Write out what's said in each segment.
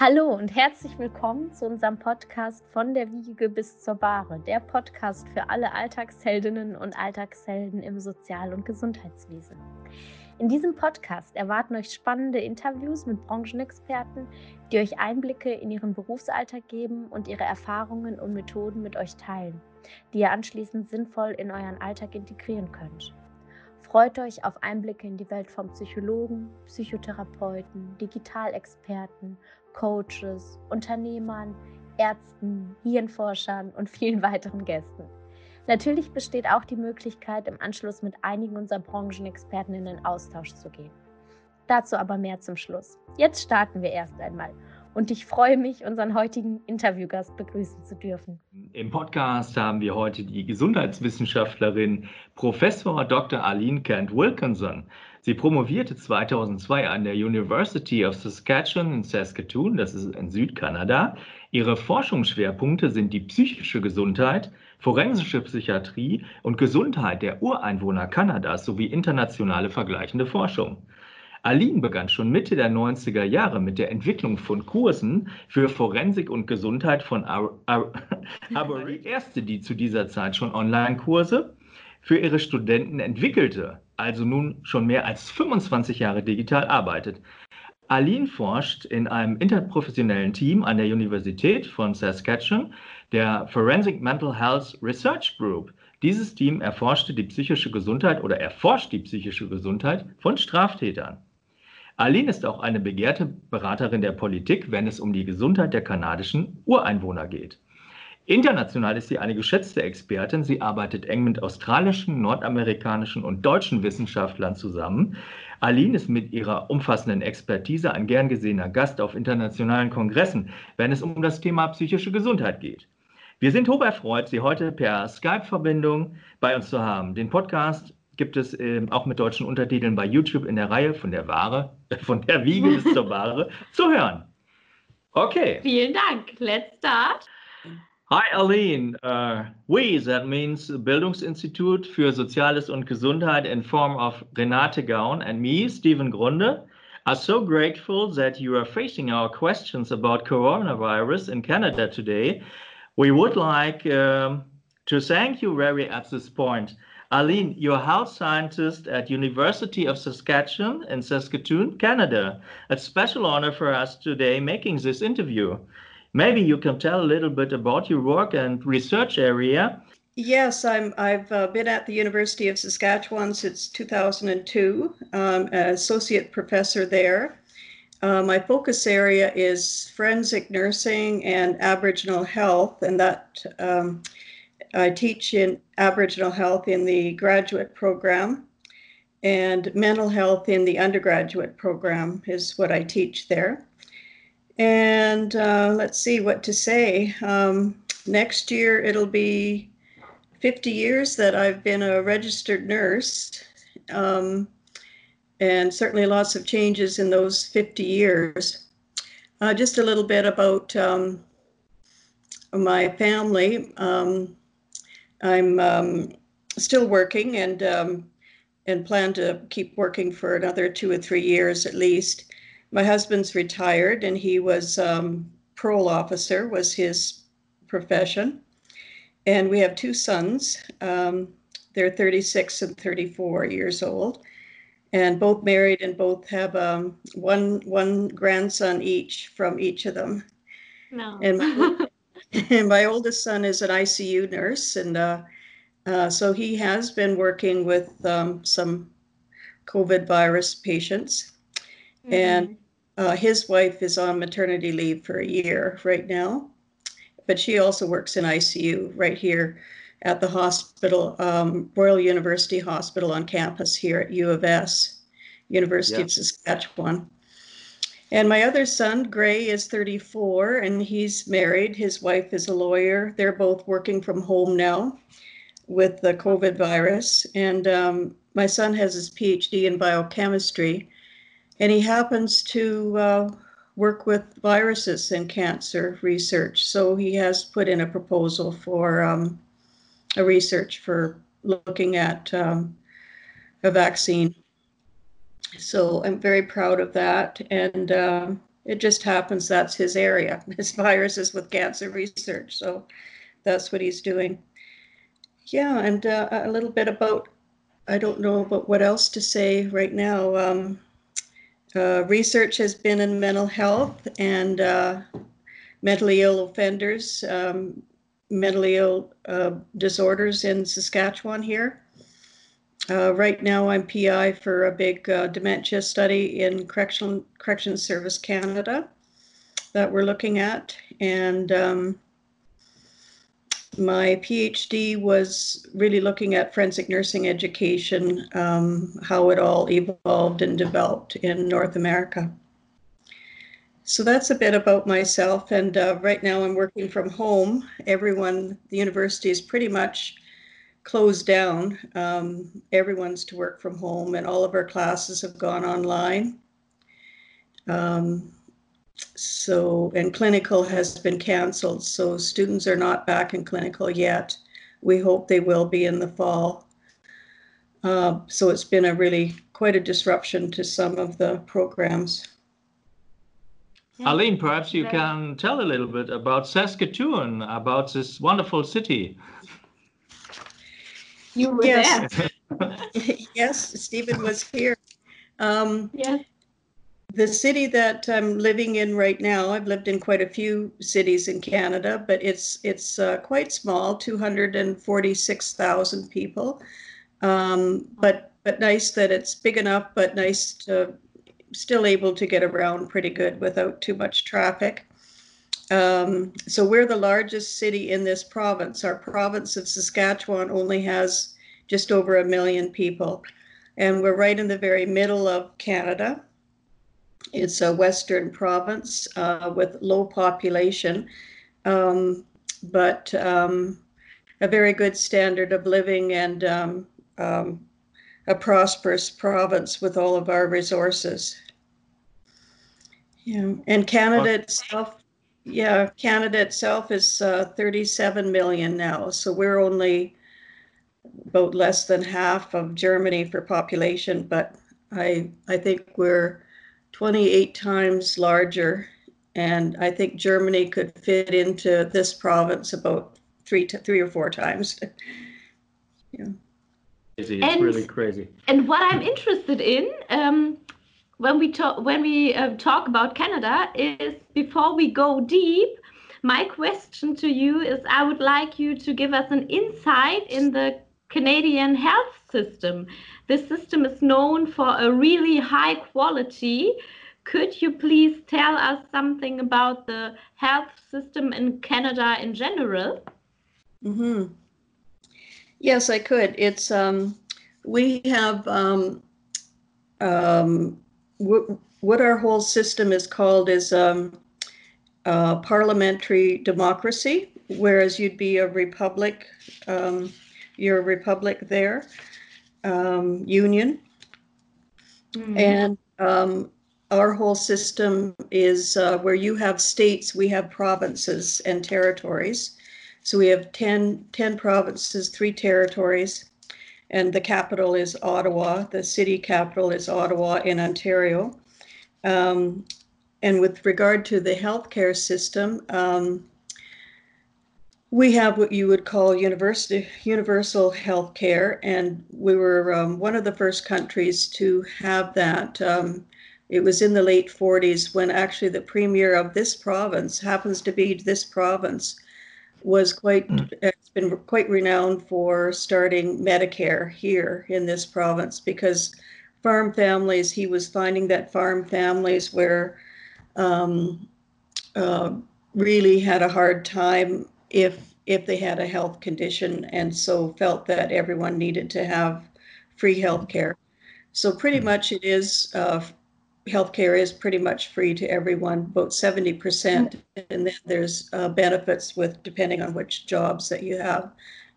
Hallo und herzlich willkommen zu unserem Podcast von der Wiege bis zur Bahre, der Podcast für alle Alltagsheldinnen und Alltagshelden im Sozial- und Gesundheitswesen. In diesem Podcast erwarten euch spannende Interviews mit Branchenexperten, die euch Einblicke in ihren Berufsalltag geben und ihre Erfahrungen und Methoden mit euch teilen, die ihr anschließend sinnvoll in euren Alltag integrieren könnt. Freut euch auf Einblicke in die Welt von Psychologen, Psychotherapeuten, Digitalexperten, Coaches, Unternehmern, Ärzten, Hirnforschern und vielen weiteren Gästen. Natürlich besteht auch die Möglichkeit, im Anschluss mit einigen unserer Branchenexperten in den Austausch zu gehen. Dazu aber mehr zum Schluss. Jetzt starten wir erst einmal und ich freue mich, unseren heutigen Interviewgast begrüßen zu dürfen. Im Podcast haben wir heute die Gesundheitswissenschaftlerin Professor Dr. Aline Kent Wilkinson. Sie promovierte 2002 an der University of Saskatchewan in Saskatoon, das ist in Südkanada. Ihre Forschungsschwerpunkte sind die psychische Gesundheit, forensische Psychiatrie und Gesundheit der Ureinwohner Kanadas sowie internationale vergleichende Forschung. Aline begann schon Mitte der 90er Jahre mit der Entwicklung von Kursen für Forensik und Gesundheit von Arbery, erste, die zu dieser Zeit schon Online-Kurse für ihre Studenten entwickelte, also nun schon mehr als 25 Jahre digital arbeitet. Aline forscht in einem interprofessionellen Team an der Universität von Saskatchewan, der Forensic Mental Health Research Group. Dieses Team erforschte die psychische Gesundheit oder erforscht die psychische Gesundheit von Straftätern. Aline ist auch eine begehrte Beraterin der Politik, wenn es um die Gesundheit der kanadischen Ureinwohner geht. International ist sie eine geschätzte Expertin. Sie arbeitet eng mit australischen, nordamerikanischen und deutschen Wissenschaftlern zusammen. Aline ist mit ihrer umfassenden Expertise ein gern gesehener Gast auf internationalen Kongressen, wenn es um das Thema psychische Gesundheit geht. Wir sind hoch erfreut, Sie heute per Skype-Verbindung bei uns zu haben. Den Podcast gibt es äh, auch mit deutschen Untertiteln bei YouTube in der Reihe von der Ware, von der Wiege bis zur Ware zu hören. Okay. Vielen Dank. Let's start. Hi Arlene, uh, we, that means Bildungsinstitut für Soziales und Gesundheit in form of Renate Gaun and me, Stephen Grunde, are so grateful that you are facing our questions about coronavirus in Canada today. We would like um, to thank you very at this point. Arlene, you're health scientist at University of Saskatchewan in Saskatoon, Canada. A special honor for us today making this interview. Maybe you can tell a little bit about your work and research area. Yes, I'm, I've uh, been at the University of Saskatchewan since 2002, um, associate professor there. Uh, my focus area is forensic nursing and Aboriginal health, and that um, I teach in Aboriginal health in the graduate program, and mental health in the undergraduate program is what I teach there. And uh, let's see what to say. Um, next year, it'll be 50 years that I've been a registered nurse, um, and certainly lots of changes in those 50 years. Uh, just a little bit about um, my family. Um, I'm um, still working and um, and plan to keep working for another two or three years at least. My husband's retired, and he was um, parole officer was his profession, and we have two sons. Um, they're 36 and 34 years old, and both married, and both have um, one one grandson each from each of them. No. And my, and my oldest son is an ICU nurse, and uh, uh, so he has been working with um, some COVID virus patients. Mm-hmm. And uh, his wife is on maternity leave for a year right now, but she also works in ICU right here at the hospital, um, Royal University Hospital on campus here at U of S, University of Saskatchewan. And my other son, Gray, is 34 and he's married. His wife is a lawyer. They're both working from home now with the COVID virus. And um, my son has his PhD in biochemistry, and he happens to uh, work with viruses and cancer research. So he has put in a proposal for um, a research for looking at um, a vaccine so I'm very proud of that. And uh, it just happens that's his area. His viruses with cancer research. So that's what he's doing. Yeah, and uh, a little bit about, I don't know about what else to say right now. Um, uh, research has been in mental health and uh, mentally ill offenders, um, mentally ill uh, disorders in Saskatchewan here. Uh, right now, I'm PI for a big uh, dementia study in Correction, Corrections Service Canada that we're looking at. And um, my PhD was really looking at forensic nursing education, um, how it all evolved and developed in North America. So that's a bit about myself. And uh, right now I'm working from home. Everyone, the university is pretty much closed down. Um, everyone's to work from home, and all of our classes have gone online. Um, so, and clinical has been canceled, so students are not back in clinical yet. We hope they will be in the fall. Uh, so it's been a really quite a disruption to some of the programs. Yeah. Arlene, perhaps you can tell a little bit about Saskatoon, about this wonderful city. You were yes. there. yes, Stephen was here. Um, yes. The city that I'm living in right now, I've lived in quite a few cities in Canada, but it's it's uh, quite small, 246,000 people. Um, but but nice that it's big enough, but nice to still able to get around pretty good without too much traffic. Um, so we're the largest city in this province. Our province of Saskatchewan only has just over a million people, and we're right in the very middle of Canada. It's a western province uh, with low population, um, but um, a very good standard of living and um, um, a prosperous province with all of our resources. Yeah, and Canada itself yeah, Canada itself is uh, 37 million now. So we're only about less than half of Germany for population, but I I think we're 28 times larger, and I think Germany could fit into this province about three to three or four times. yeah. It's and, really crazy. And what I'm interested in, um, when we talk when we uh, talk about Canada is before we go deep. My question to you is: I would like you to give us an insight in the Canadian health system. This system is known for a really high quality. Could you please tell us something about the health system in Canada in general? Mm-hmm. Yes, I could. It's um, we have um, um, what our whole system is called is um, parliamentary democracy, whereas you'd be a republic, um, you're a republic there, um, union. Mm-hmm. And um, our whole system is uh, where you have states, we have provinces and territories. So we have 10, 10 provinces, three territories, and the capital is Ottawa. The city capital is Ottawa in Ontario. Um, and with regard to the healthcare system, um, we have what you would call university, universal health care, and we were um, one of the first countries to have that. Um, it was in the late 40s when actually the premier of this province happens to be this province was quite mm. it's been quite renowned for starting Medicare here in this province because farm families he was finding that farm families were um, uh, really had a hard time if if they had a health condition and so felt that everyone needed to have free health care so pretty mm. much it is uh, healthcare is pretty much free to everyone, about 70%. And then there's uh, benefits with depending on which jobs that you have.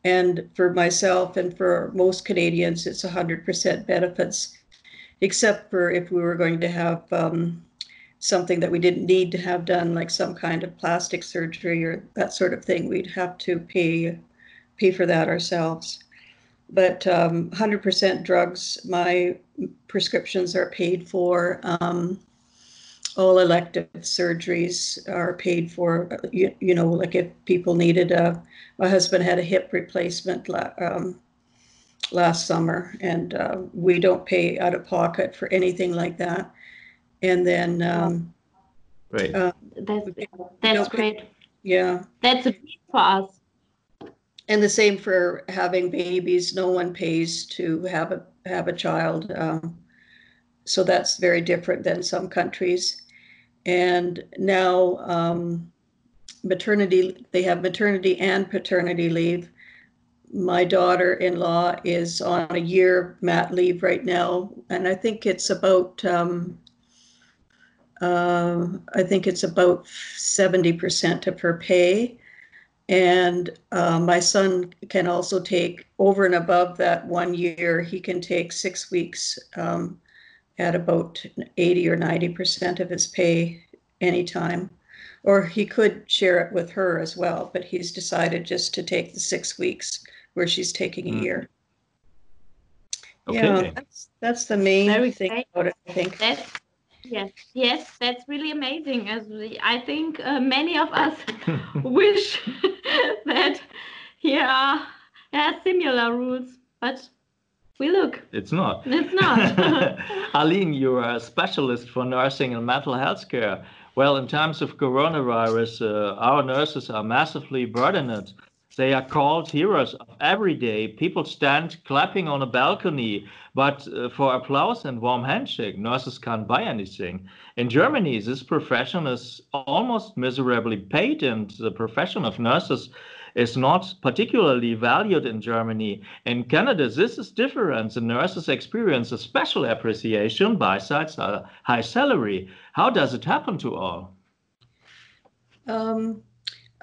And for myself and for most Canadians, it's 100% benefits, except for if we were going to have um, something that we didn't need to have done, like some kind of plastic surgery or that sort of thing, we'd have to pay pay for that ourselves but um, 100% drugs, my prescriptions are paid for. Um, all elective surgeries are paid for. You, you know, like if people needed a, my husband had a hip replacement um, last summer, and uh, we don't pay out of pocket for anything like that. And then, um, Great. Uh, that's that's great. Yeah, that's a treat for us. And the same for having babies. No one pays to have a have a child. Um, so that's very different than some countries. And now um, maternity, they have maternity and paternity leave. My daughter-in-law is on a year mat leave right now, and I think it's about um, uh, I think it's about 70% of her pay. And uh, my son can also take over and above that one year, he can take six weeks um, at about 80 or 90% of his pay anytime. Or he could share it with her as well, but he's decided just to take the six weeks where she's taking a mm. year. Okay. Yeah, that's, that's the main Very thing about it, I think. That's, yes, yes, that's really amazing. As we, I think uh, many of us wish that here are, are similar rules, but we look. It's not. It's not. Arlene, you're a specialist for nursing and mental health care. Well, in times of coronavirus, uh, our nurses are massively burdened. They are called heroes of every day. People stand clapping on a balcony, but uh, for applause and warm handshake, nurses can't buy anything. In Germany, this profession is almost miserably paid, and the profession of nurses is not particularly valued in Germany. In Canada, this is different. The nurses experience a special appreciation besides a high salary. How does it happen to all? Um,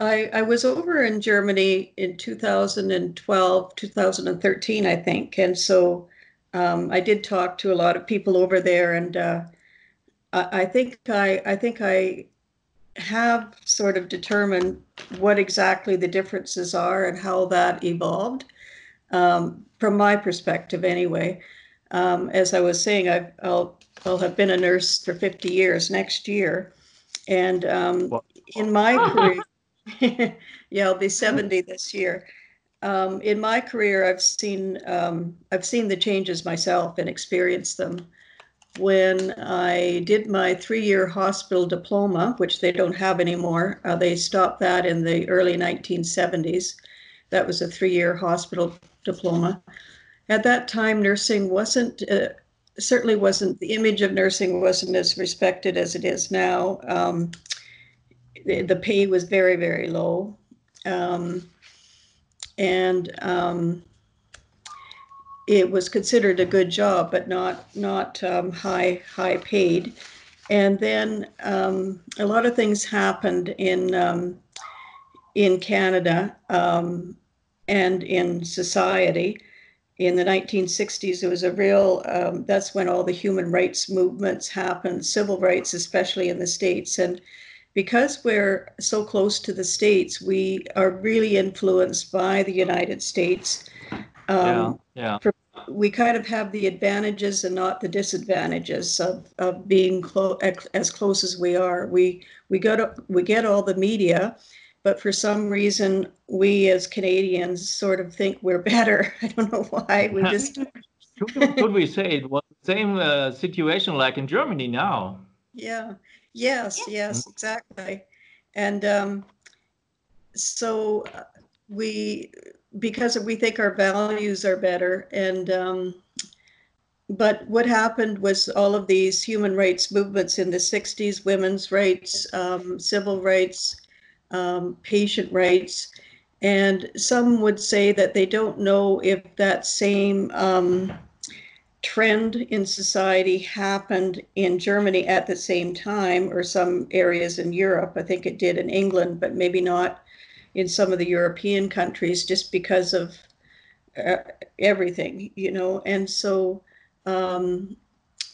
I, I was over in Germany in 2012, 2013, I think. And so um, I did talk to a lot of people over there, and uh, I, I think I, I think I have sort of determined what exactly the differences are and how that evolved, um, from my perspective, anyway. Um, as I was saying, i will I'll have been a nurse for 50 years next year, and um, in my career, yeah, I'll be 70 this year. Um, in my career, I've seen um, I've seen the changes myself and experienced them when I did my three year hospital diploma, which they don't have anymore. Uh, they stopped that in the early 1970s. That was a three year hospital diploma. At that time, nursing wasn't, uh, certainly wasn't, the image of nursing wasn't as respected as it is now. Um, the, pay was very, very low. Um, and um, it was considered a good job, but not not um, high high paid. And then um, a lot of things happened in um, in Canada um, and in society. In the 1960s, there was a real. That's when all the human rights movements happened, civil rights, especially in the states, and because we're so close to the states, we are really influenced by the United States. Um, yeah, yeah we kind of have the advantages and not the disadvantages of, of being clo- as close as we are. We we go to, we get all the media, but for some reason we as Canadians sort of think we're better. I don't know why. We just could we say it was the same uh, situation like in Germany now? Yeah. Yes. Yes. Exactly. And um, so uh, we because we think our values are better and um, but what happened was all of these human rights movements in the 60s women's rights um, civil rights um, patient rights and some would say that they don't know if that same um, trend in society happened in Germany at the same time or some areas in Europe. I think it did in England, but maybe not in some of the European countries just because of uh, everything, you know. And so um,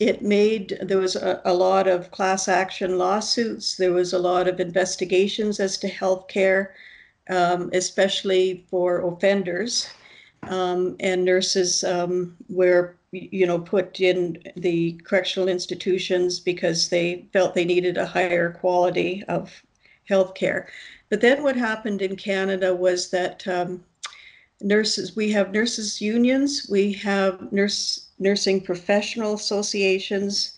it made, there was a, a, lot of class action lawsuits, there was a lot of investigations as to health care, um, especially for offenders. Um, and nurses um, where you know, put in the correctional institutions because they felt they needed a higher quality of healthcare. But then what happened in Canada was that um, nurses, we have nurses unions, we have nurse nursing professional associations,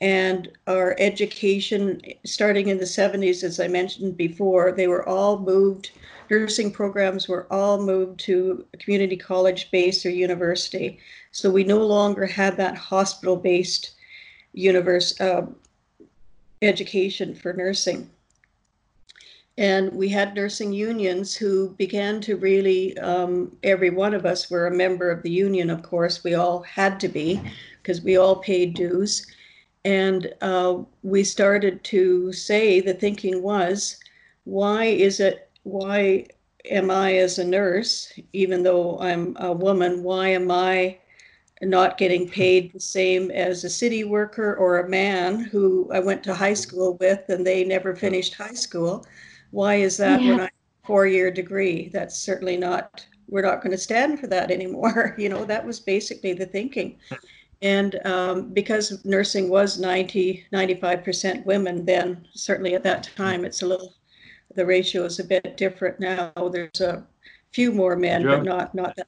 and our education starting in the 70s, as I mentioned before, they were all moved. Nursing programs were all moved to community college base or university. So we no longer had that hospital based universe uh, education for nursing. And we had nursing unions who began to really, um, every one of us were a member of the union, of course. We all had to be because we all paid dues. And uh, we started to say the thinking was, why is it, why am I as a nurse, even though I'm a woman, why am I not getting paid the same as a city worker or a man who I went to high school with and they never finished high school? Why is that yeah. when I four year degree? That's certainly not, we're not going to stand for that anymore. you know, that was basically the thinking. And um, because nursing was 90, 95% women then, certainly at that time, it's a little, the ratio is a bit different now. There's a few more men, yeah. but not, not that.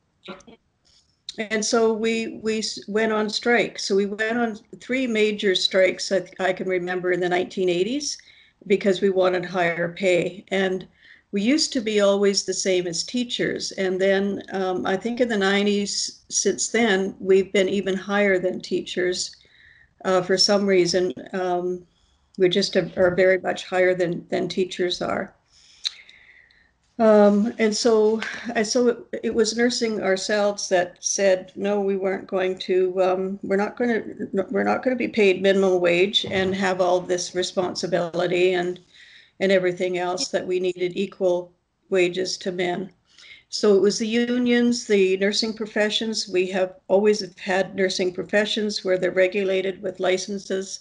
And so we we went on strike. So we went on three major strikes I, I can remember in the 1980s because we wanted higher pay. And we used to be always the same as teachers. And then um, I think in the 90s, since then, we've been even higher than teachers uh, for some reason. Um, we just are very much higher than, than teachers are. Um, and so, and so it, it, was nursing ourselves that said, no, we weren't going to, um, we're not going to, we're not going to be paid minimum wage and have all this responsibility and, and everything else that we needed equal wages to men. So it was the unions, the nursing professions. We have always had nursing professions where they're regulated with licenses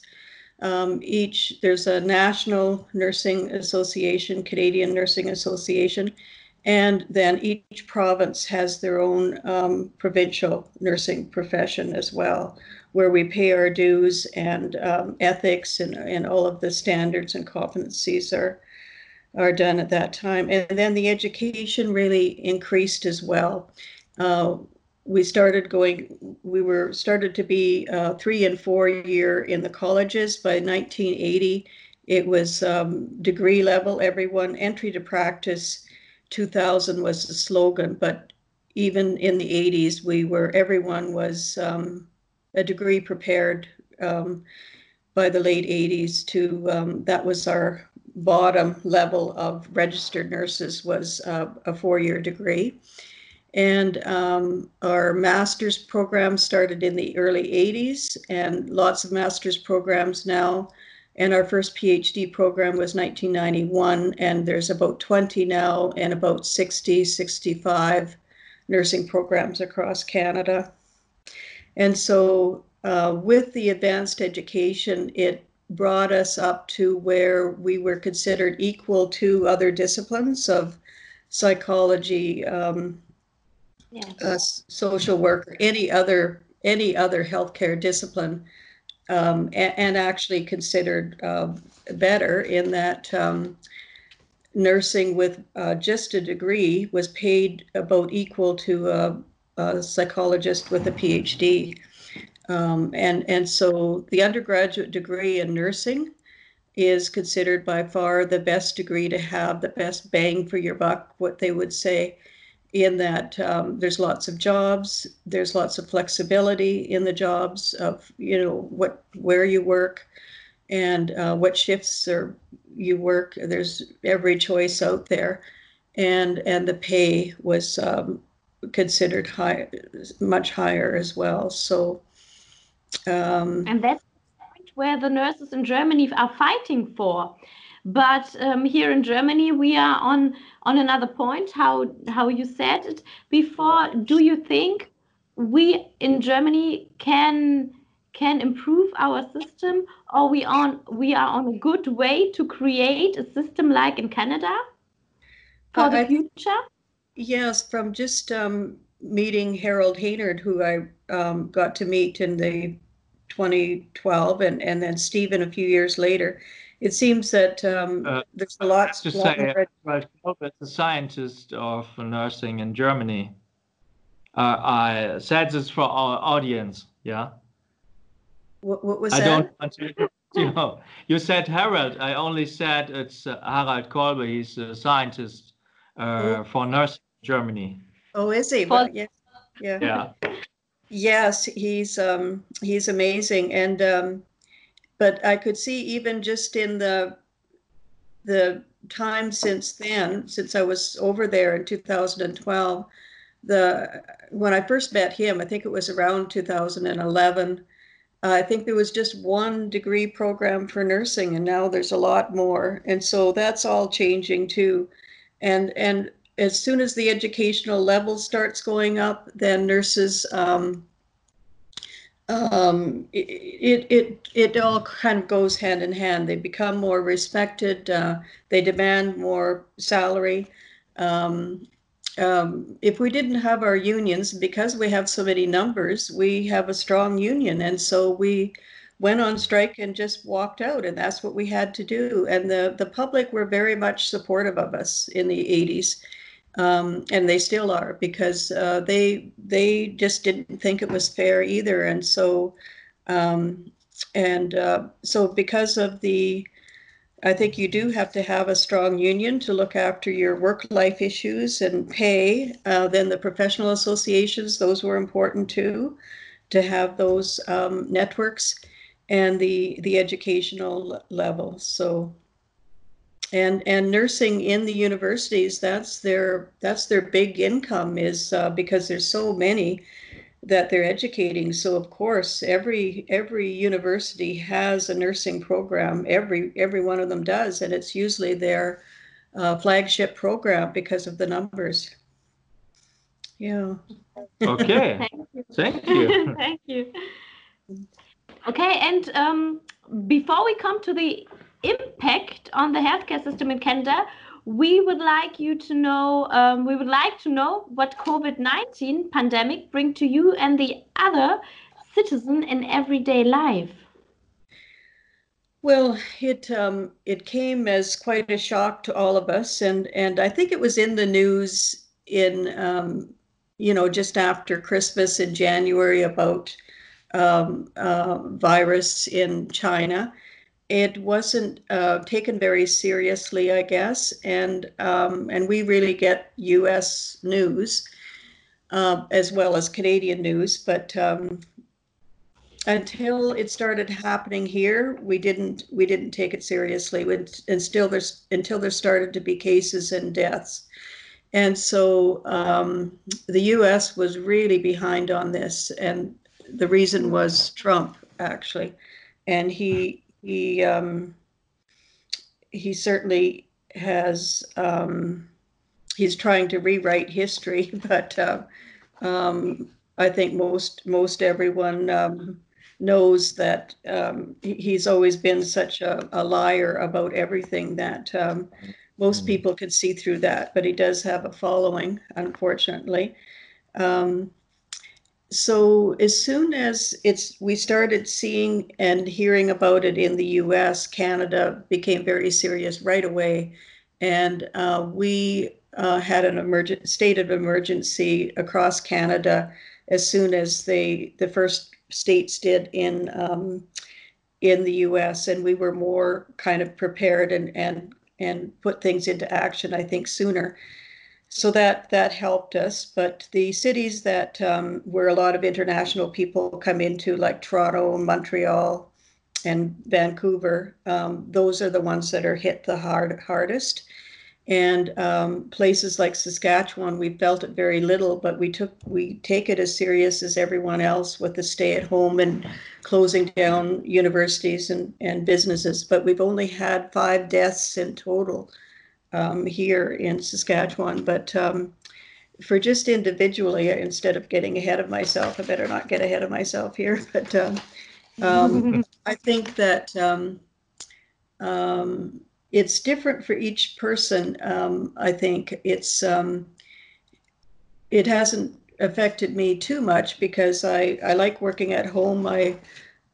um, each, there's a National Nursing Association, Canadian Nursing Association, and then each province has their own um, provincial nursing profession as well, where we pay our dues and um, ethics and, and all of the standards and competencies are, are done at that time. And then the education really increased as well. Uh, we started going we were started to be uh, three and four year in the colleges. By 1980 it was um, degree level everyone entry to practice 2000 was the slogan. But even in the 80s we were everyone was um, a degree prepared um, by the late 80s to um, that was our bottom level of registered nurses was uh, a four-year degree and um, our master's program started in the early 80s and lots of master's programs now. And our first PhD program was 1991, and there's about 20 now and about 60, 65 nursing programs across Canada. And so, uh, with the advanced education, it brought us up to where we were considered equal to other disciplines of psychology, um, uh, social work or any other any other healthcare discipline, um, and, and, actually considered uh, better in that um, nursing with uh, just a degree was paid about equal to a, a psychologist with a PhD. Um, and and so the undergraduate degree in nursing is considered by far the best degree to have, the best bang for your buck, what they would say in that um, there's lots of jobs, there's lots of flexibility in the jobs of you know what where you work and uh, what shifts or you work. There's every choice out there, and and the pay was um, considered high, much higher as well. So. Um, and that's where the nurses in Germany are fighting for but um, here in Germany, we are on on another point. How how you said it before? Do you think we in Germany can can improve our system, or we on we are on a good way to create a system like in Canada for uh, the I, future? Yes, from just um, meeting Harold Haynard, who I um, got to meet in the 2012, and and then Stephen a few years later. It seems that um, uh, there's a lot. To lot say, Harald Kolbe is a scientist of nursing in Germany. Uh, I said this for our audience. Yeah. What, what was I that? I don't want to. You know, you said Harald. I only said it's uh, Harald Kolbe. He's a scientist uh, oh. for nursing in Germany. Oh, is he? Well, yeah. Yeah. Yeah. Yes, he's um, he's amazing, and um, but I could see even just in the the time since then, since I was over there in 2012, the when I first met him, I think it was around 2011. Uh, I think there was just one degree program for nursing, and now there's a lot more, and so that's all changing too. And and as soon as the educational level starts going up, then nurses um, um, it, it it all kind of goes hand in hand. They become more respected. Uh, they demand more salary. Um, um, if we didn't have our unions, because we have so many numbers, we have a strong union, and so we went on strike and just walked out, and that's what we had to do. And the the public were very much supportive of us in the 80s um, and they still are because uh, they they just didn't think it was fair either, and so um, and uh, so because of the I think you do have to have a strong union to look after your work life issues and pay. Uh, then the professional associations, those were important too, to have those um, networks and the the educational level. So and and nursing in the universities that's their that's their big income is uh, because there's so many that they're educating. So of course every every university has a nursing program. Every every one of them does. And it's usually their uh, flagship program because of the numbers. Yeah. Okay. Thank you. Thank you. Okay and um, before we come to the impact on the healthcare system in Canada, we would like you to know, um, we would like to know what COVID-19 pandemic bring to you and the other citizen in everyday life. Well, it um, it came as quite a shock to all of us, and and I think it was in the news in um, you know just after Christmas in January about um, uh, virus in China, it wasn't uh, taken very seriously, I guess, and um, and we really get U.S. news uh, as well as Canadian news, but um, until it started happening here, we didn't we didn't take it seriously. And still, there's until there started to be cases and deaths, and so um, the U.S. was really behind on this, and the reason was Trump actually, and he he um, he certainly has um, he's trying to rewrite history, but uh, um, I think most most everyone um, knows that um, he's always been such a, a, liar about everything that um, most mm. people could see through that. But he does have a following, unfortunately. Um, so as soon as it's we started seeing and hearing about it in the U.S., Canada became very serious right away, and uh, we uh, had an emergent state of emergency across Canada as soon as they the first states did in um, in the U.S. and we were more kind of prepared and and and put things into action. I think sooner so that that helped us. But the cities that um, where a lot of international people come into, like Toronto, Montreal, and Vancouver, um, those are the ones that are hit the hard hardest. And um, places like Saskatchewan, we felt it very little, but we took we take it as serious as everyone else with the stay at home and closing down universities and, and businesses. But we've only had five deaths in total um, here in Saskatchewan. But um, for just individually, instead of getting ahead of myself, I better not get ahead of myself here. But um, um I think that um, um, it's different for each person. I think it's it hasn't affected me too much because I, I like working at home. I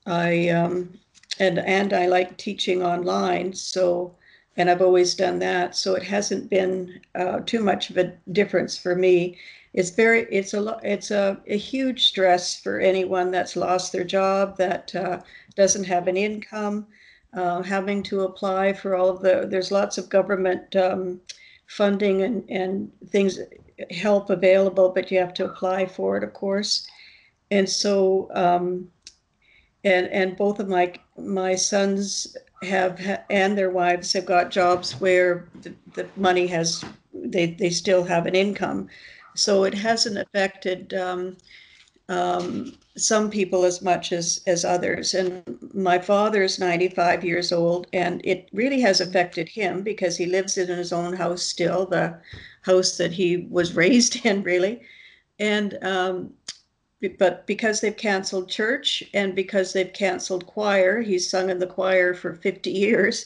I um, and and I like teaching online. So and I've always done that. So it hasn't been uh, too much of a difference for me. It's very it's a it's a, a huge stress for anyone that's lost their job that uh, doesn't have an income, uh, having to apply for all of the there's lots of government um, funding and and things help available, but you have to apply for it, of course. And so um, and and both of my my sons have and their wives have got jobs where the, the money has they they still have an income. So it hasn't affected um, um, some people as much as as others. And my father is 95 years old and it really has affected him because he lives in his own house still the house that he was raised in really. And um, but because they've canceled church and because they've canceled choir, he's sung in the choir for 50 years.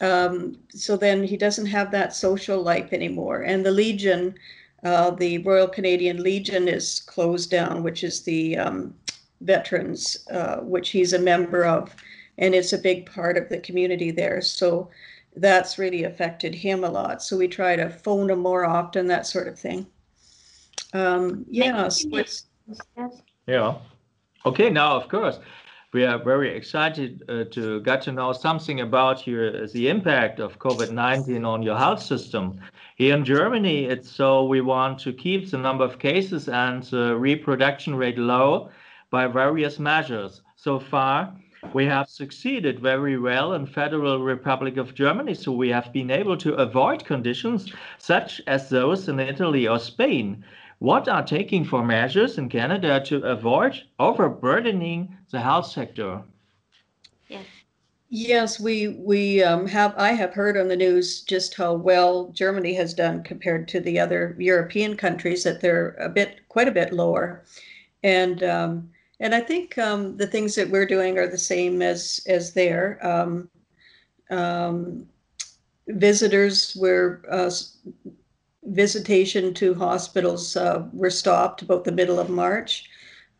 Um, so then he doesn't have that social life anymore. And the Legion, uh, the Royal Canadian Legion, is closed down, which is the um, veterans, uh, which he's a member of, and it's a big part of the community there. So that's really affected him a lot. So we try to phone him more often, that sort of thing. Um, yeah, so it's yeah. Okay, now, of course, we are very excited uh, to get to know something about your, the impact of COVID-19 on your health system. Here in Germany, it's so we want to keep the number of cases and the reproduction rate low by various measures. So far, we have succeeded very well in Federal Republic of Germany, so we have been able to avoid conditions such as those in Italy or Spain what are taking for measures in Canada to avoid overburdening the health sector? Yes. Yes, we we um, have. I have heard on the news just how well Germany has done compared to the other European countries. That they're a bit, quite a bit lower, and um, and I think um, the things that we're doing are the same as as there. Um, um, visitors were uh, visitation to hospitals uh, were stopped about the middle of March.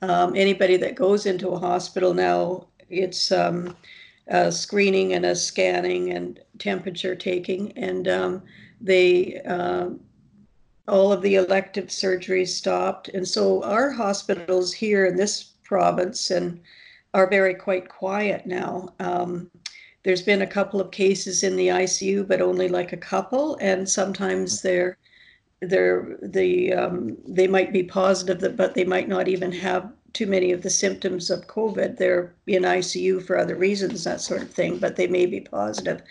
Um, anybody that goes into a hospital now, it's um, a screening and a scanning and temperature taking, and um, they uh, all of the elective surgeries stopped, and so our hospitals here in this province and are very quite quiet now. Um, there's been a couple of cases in the ICU, but only like a couple, and sometimes they're they're the um, they might be positive, but they might not even have too many of the symptoms of COVID. They're in ICU for other reasons, that sort of thing, but they may be positive.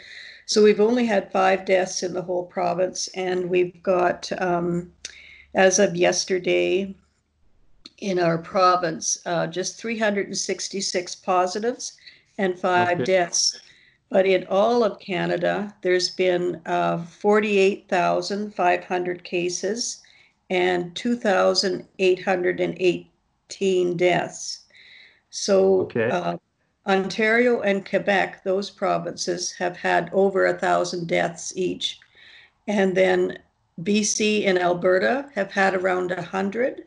So we've only had five deaths in the whole province, and we've got, um, as of yesterday, in our province, uh, just 366 positives and five okay. deaths. But in all of Canada, there's been uh, 48,500 cases and 2,818 deaths. So okay. uh, Ontario and Quebec, those provinces, have had over a thousand deaths each. And then BC and Alberta have had around a hundred,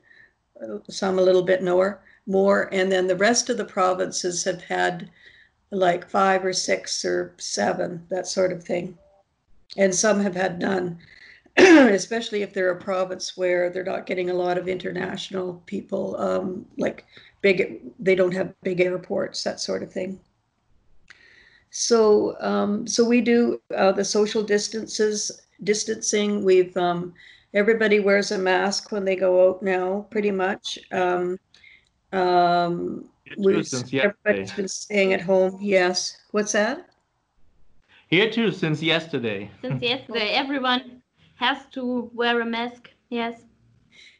some a little bit more, more. And then the rest of the provinces have had like five or six or seven, that sort of thing. And some have had none, especially if they're a province where they're not getting a lot of international people, um, like big, they don't have big airports, that sort of thing. So, um, so we do uh, the social distances, distancing. We've um, everybody wears a mask when they go out now, pretty much. Um, um, we, since everybody's been staying at home. Yes. What's that? Here too, since yesterday. Since yesterday, everyone has to wear a mask. Yes.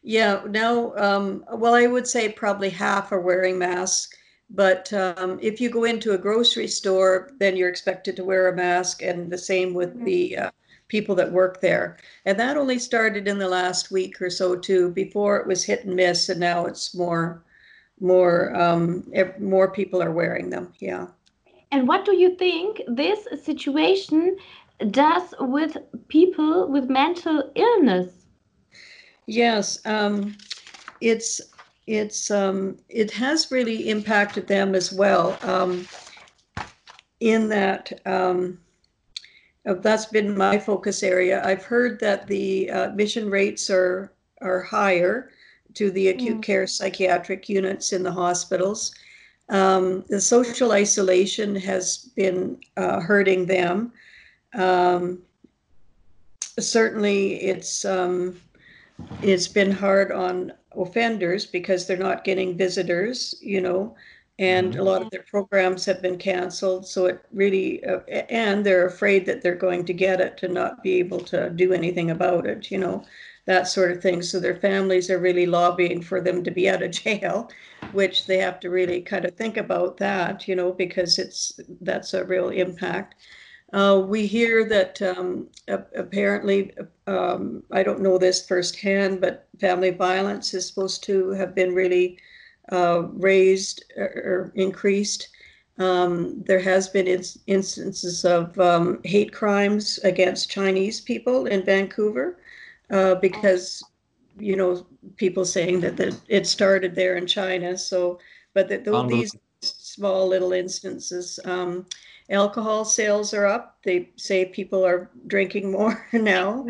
Yeah. Now, um, well, I would say probably half are wearing masks. But um, if you go into a grocery store, then you're expected to wear a mask, and the same with mm-hmm. the uh, people that work there. And that only started in the last week or so too. Before it was hit and miss, and now it's more more um, more people are wearing them. Yeah. And what do you think this situation does with people with mental illness? Yes, um, it's it's um, it has really impacted them as well. Um, in that um, uh, that's been my focus area. I've heard that the uh, admission rates are are higher to the acute mm. care psychiatric units in the hospitals. Um, the social isolation has been uh, hurting them. Um, certainly, it's um, it's been hard on offenders because they're not getting visitors, you know, and mm-hmm. a lot of their programs have been canceled. So it really, uh, and they're afraid that they're going to get it to not be able to do anything about it, you know, that sort of thing. So their families are really lobbying for them to be out of jail, which they have to really kind of think about that, you know, because it's that's a real impact. Uh, we hear that um, apparently, um, I don't know this firsthand, but family violence is supposed to have been really uh, raised or, increased. Um, there has been ins- instances of um, hate crimes against Chinese people in Vancouver uh, because, you know, people saying that, that it started there in China. So, but that these small little instances. Um, alcohol sales are up. They say people are drinking more now.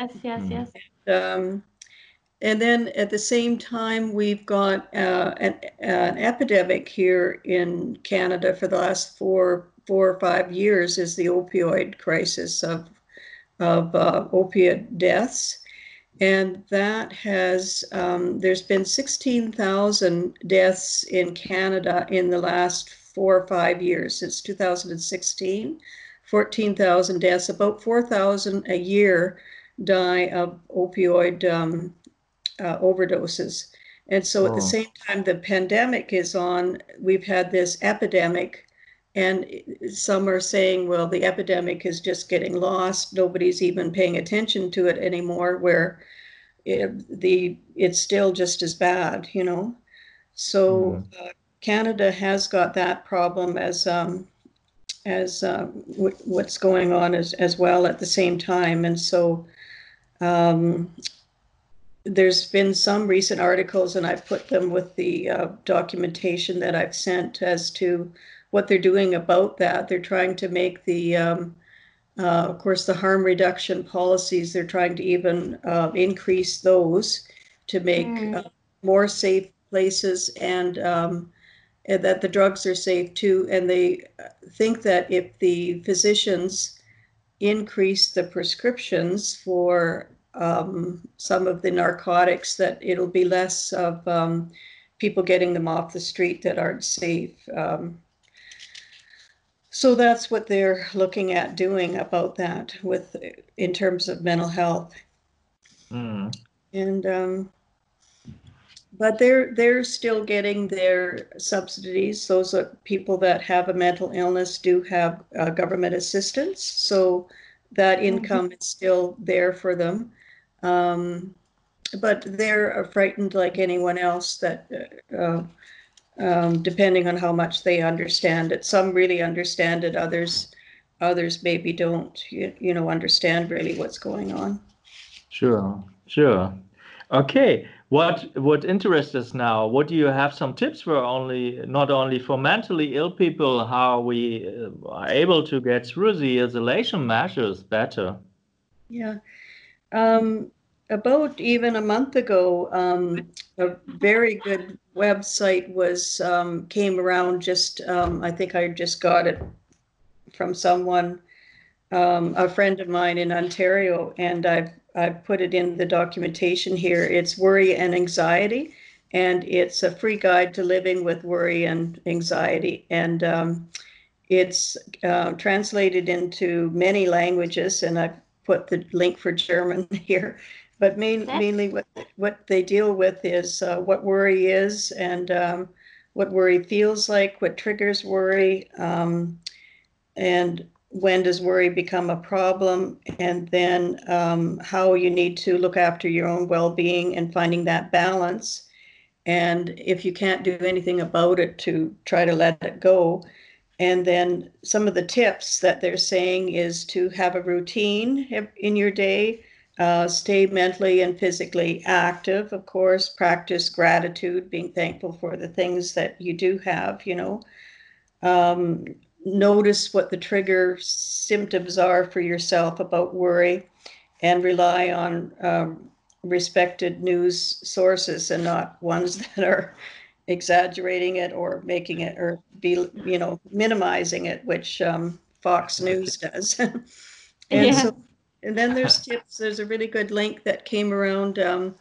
Yes, yes, mm. yes. Um, and then at the same time, we've got uh, an, an, epidemic here in Canada for the last four, four or five years is the opioid crisis of, of uh, opiate deaths. And that has, um, there's been 16,000 deaths in Canada in the last four or five years since 2016. 14,000 deaths, about 4,000 a year die of opioid um, uh, overdoses. And so at the same time the pandemic is on, we've had this epidemic. And some are saying, well, the epidemic is just getting lost. Nobody's even paying attention to it anymore, where it, the it's still just as bad, you know. So mm. uh, Canada has got that problem as um, as uh, w- what's going on as, as well at the same time. And so um, there's been some recent articles, and I've put them with the uh, documentation that I've sent as to what they're doing about that. They're trying to make the, um, uh, of course, the harm reduction policies, they're trying to even uh, increase those to make mm. more safe places and um, and that the drugs are safe too. And they think that if the physicians increase the prescriptions for um, some of the narcotics, that it'll be less of um, people getting them off the street that aren't safe. Um, so that's what they're looking at doing about that with in terms of mental health. Mm. And um, but they're they're still getting their subsidies. Those are people that have a mental illness do have uh, government assistance, so that mm-hmm. income is still there for them. Um, but they're frightened like anyone else that. Uh, um, depending on how much they understand it, some really understand it. Others, others maybe don't. You, you know, understand really what's going on. Sure, sure. Okay, what what interests us now? What do you have some tips for only not only for mentally ill people how we uh, are able to get through the isolation measures better? Yeah, um, about even a month ago, um, a very good website was um, came around. Just um, I think I just got it from someone, um, a friend of mine in Ontario, and I've I've put it in the documentation here. It's worry and anxiety, and it's a free guide to living with worry and anxiety. And um, it's uh, translated into many languages, and I've put the link for German here. But main, mainly, what what they deal with is uh, what worry is and um, what worry feels like, what triggers worry, um, and when does worry become a problem, and then um, how you need to look after your own well being and finding that balance. And if you can't do anything about it, to try to let it go. And then some of the tips that they're saying is to have a routine in your day, uh, stay mentally and physically active, of course, practice gratitude, being thankful for the things that you do have, you know. Um, notice what the trigger symptoms are for yourself about worry and rely on um, respected news sources and not ones that are exaggerating it or making it or be you know minimizing it which um, fox news does and yeah. so and then there's tips there's a really good link that came around um,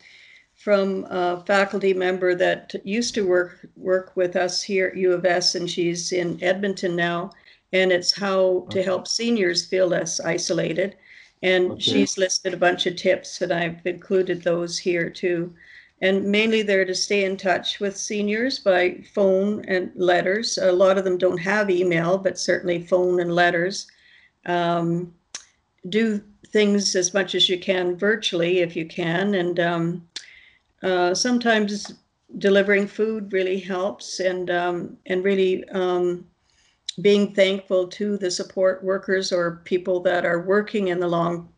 from a faculty member that used to work work with us here at u of s and she's in edmonton now and it's how to help seniors feel less isolated and okay. she's listed a bunch of tips and i've included those here too and mainly they're to stay in touch with seniors by phone and letters. A lot of them don't have email, but certainly phone and letters. Um, do things as much as you can virtually if you can, and um, uh, sometimes delivering food really helps, and um, and really um, being thankful to the support workers or people that are working in the long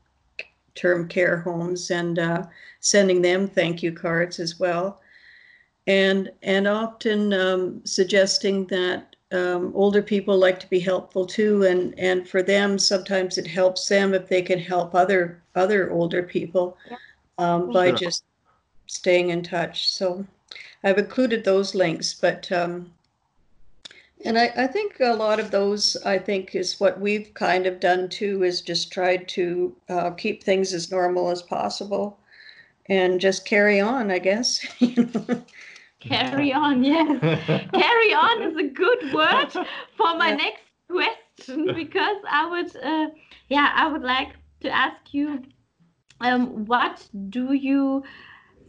term care homes and uh, sending them thank you cards as well. And, and often um, suggesting that um, older people like to be helpful too, and, and for them, sometimes it helps them if they can help other other older people um, by sure. just staying in touch. So I've included those links, but um, and I, I think a lot of those, I think, is what we've kind of done too, is just tried to uh, keep things as normal as possible and just carry on, I guess. carry on, yes. carry on is a good word for my yeah. next question because I would, uh, yeah, I would like to ask you, um, what do you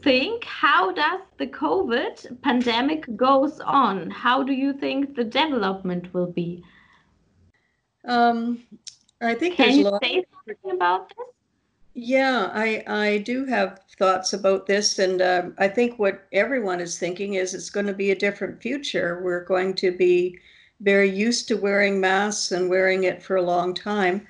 think how does the covid pandemic goes on how do you think the development will be um, i think can you say something about this yeah i i do have thoughts about this and um, i think what everyone is thinking is it's going to be a different future. We're going to be very used to wearing masks and wearing it for a long time.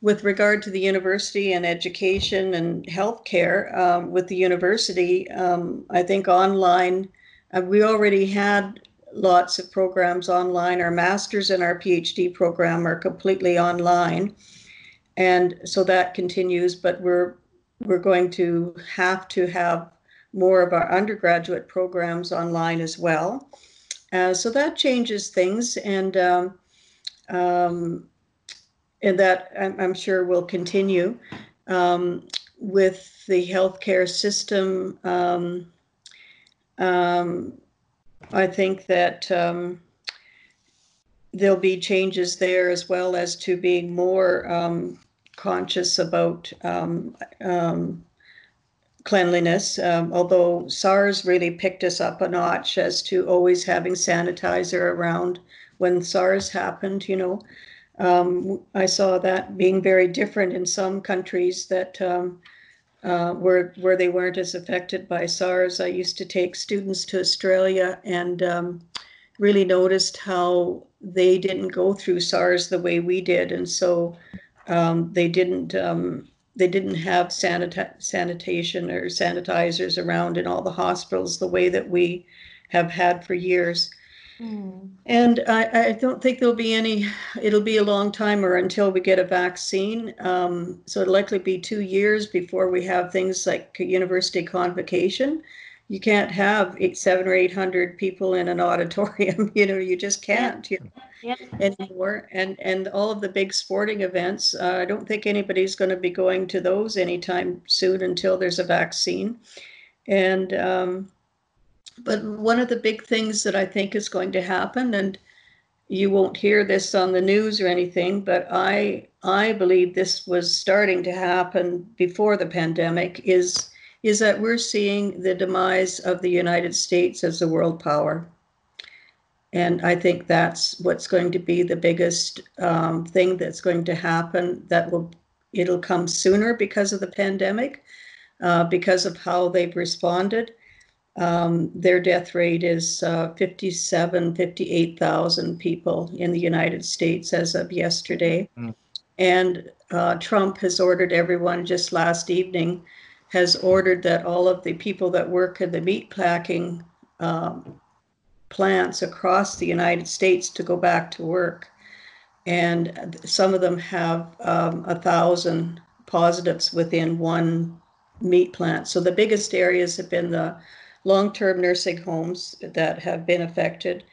With regard to the university and education and healthcare, um, with the university, um, I think online, uh, we already had lots of programs online. Our master's and our PhD program are completely online, and so that continues. But we're we're going to have to have more of our undergraduate programs online as well. Uh, so that changes things, and um, um, and that I'm, I'm sure will continue um, with the healthcare system. Um, um, I think that um, there'll be changes there as well as to being more um, conscious about um, cleanliness. although SARS really picked us up a notch as to always having sanitizer around when SARS happened, you know. Um, I saw that being very different in some countries that um, uh, where where they weren't as affected by SARS. I used to take students to Australia and um, really noticed how they didn't go through SARS the way we did, and so um, they didn't um, they didn't have sanita- sanitation or sanitizers around in all the hospitals the way that we have had for years. Mm. And I, I, don't think there'll be any, it'll be a long time or until we get a vaccine. Um, so it'll likely be two years before we have things like university convocation. You can't have eight, seven or 800 people in an auditorium, you know, you just can't you know, yeah. anymore. And, and all of the big sporting events, uh, I don't think anybody's going to be going to those anytime soon until there's a vaccine. And, um, but one of the big things that I think is going to happen, and you won't hear this on the news or anything, but I I believe this was starting to happen before the pandemic, is is that we're seeing the demise of the United States as a world power. And I think that's what's going to be the biggest um, thing that's going to happen. That will it'll come sooner because of the pandemic, uh, because of how they've responded. Um, their death rate is uh, 57, 58,000 people in the United States as of yesterday. Mm. and uh, Trump has ordered everyone just last evening has ordered that all of the people that work in the meat packing um, plants across the United States to go back to work. And some of them have um, a thousand positives within one meat plant. So the biggest areas have been the long term nursing homes that have been affected,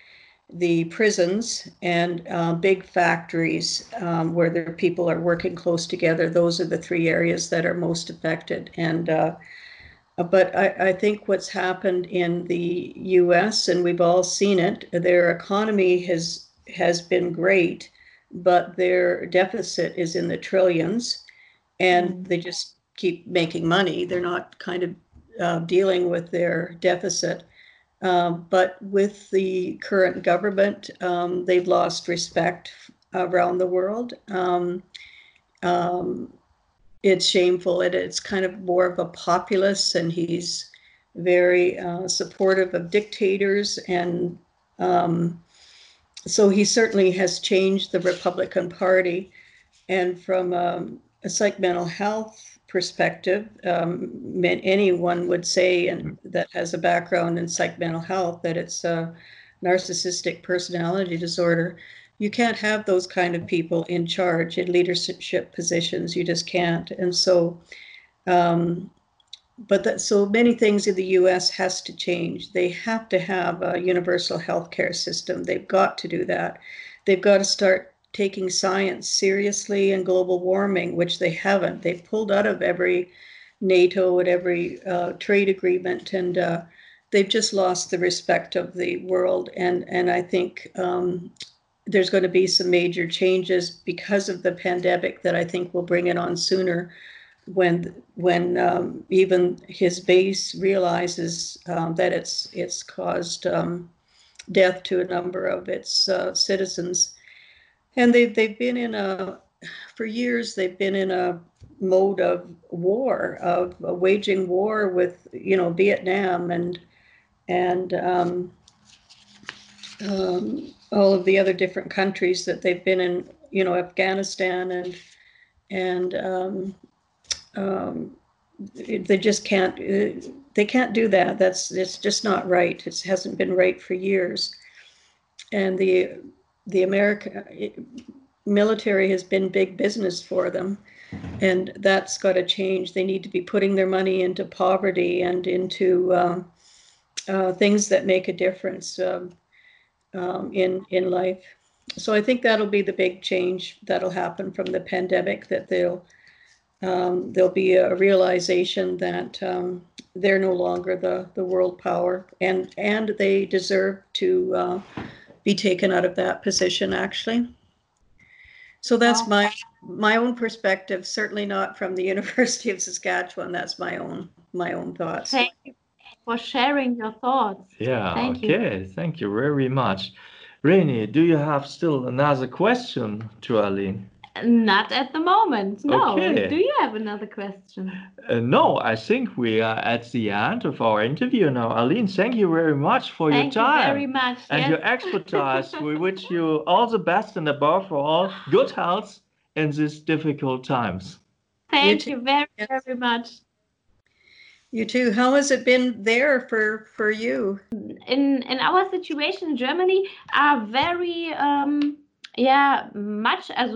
the prisons, and uh, big factories um, where the people are working close together. Those are the three areas that are most affected. And uh, but I, I, think what's happened in the U.S. and we've all seen it. Their economy has has been great, but their deficit is in the trillions, and they just keep making money. They're not kind of uh, dealing with their deficit. Um, but with the current government, um, they've lost respect around the world. Um, um it's shameful. It, it's kind of more of a populist, and he's very uh, supportive of dictators. And um, so he certainly has changed the Republican Party. And from a psych mental health perspective, um, anyone would say, and that has a background in psych mental health, that it's a narcissistic personality disorder. You can't have those kind of people in charge in leadership positions. You just can't. And so, um, but that, so many things in the U.S. has to change. They have to have a universal health care system. They've got to do that. They've got to start taking science seriously and global warming, which they haven't. They've pulled out of every NATO and every uh, trade agreement, and uh, they've just lost the respect of the world. And and I think um, there's going to be some major changes because of the pandemic that I think will bring it on sooner. When when um, even his base realizes um, that it's it's caused um, death to a number of its uh, citizens and they've they've been in a for years they've been in a mode of war of waging war with you know Vietnam and and um, um, all of the other different countries that they've been in you know Afghanistan and and um, um they just can't they can't do that. That's it's just not right. It hasn't been right for years. And the the American military has been big business for them. And that's got to change. They need to be putting their money into poverty and into uh, uh, things that make a difference um, um, in in life. So I think that'll be the big change that'll happen from the pandemic. That they'll um, there'll be a realization that um, they're no longer the the world power, and and they deserve to uh, be taken out of that position actually. So that's my my own perspective, certainly not from the University of Saskatchewan. That's my own my own thoughts. Thank you for sharing your thoughts. Yeah, Thank okay. You. Thank you very much. Rainy, do you have still another question to Arlene? Not at the moment. No. Okay. Do you have another question? Uh, no, I think we are at the end of our interview now. Arlene, thank you very much for thank your time. You very much. And yes. your expertise. we wish you all the best and above all, good health in these difficult times. Thank you, you very, very much. You too. How has it been there for for you? In in our situation in Germany are very um yeah much as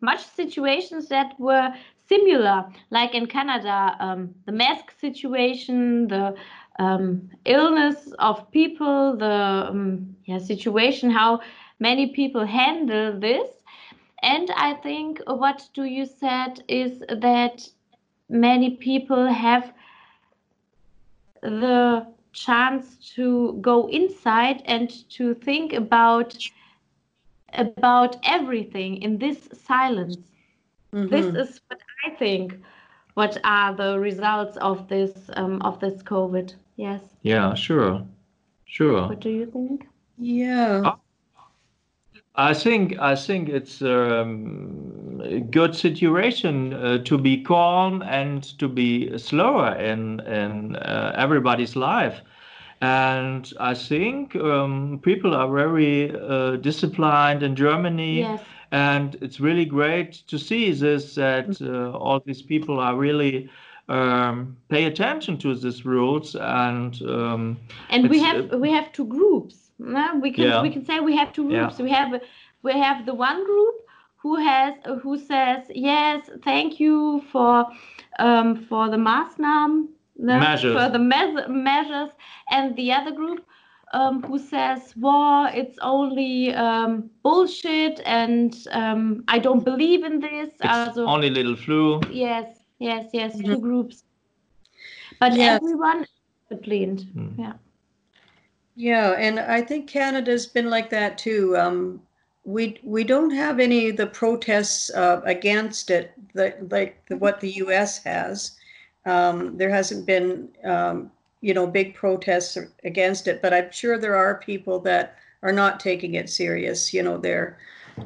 much situations that were similar like in canada um, the mask situation the um, illness of people the um, yeah, situation how many people handle this. And i think what do you said is that many people have the chance to go inside and to think about about everything in this silence. Mm-hmm. This is what I think. What are the results of this um, of this COVID? Yes. Yeah, sure, sure. What do you think? Yeah. I think I think it's um, a good situation uh, to be calm and to be slower in in uh, everybody's life and I think um, people are very uh, disciplined in Germany. Yes. And it's really great to see this that uh, all these people are really um, pay attention to these rules and um, and we have uh, we have two groups. No? We can Yeah. we can say we have two Yeah. groups. We have we have the one group who has who says yes, thank you for um, for the Maßnahmen, the, Measures. for the mes- measures, and the other group um, who says, "Well, it's only um, bullshit, and um, I don't believe in this." it's Also, only little flu. yes, yes, yes, Mhm. two groups, but Yes. everyone disciplined. Mm. Yeah. Yeah, and I think Canada's been like that too. Um, we we don't have any of the protests uh, against it that like the, what the U.S. has. Um, there hasn't been um, you know big protests against it, but I'm sure there are people that are not taking it serious. You know, they're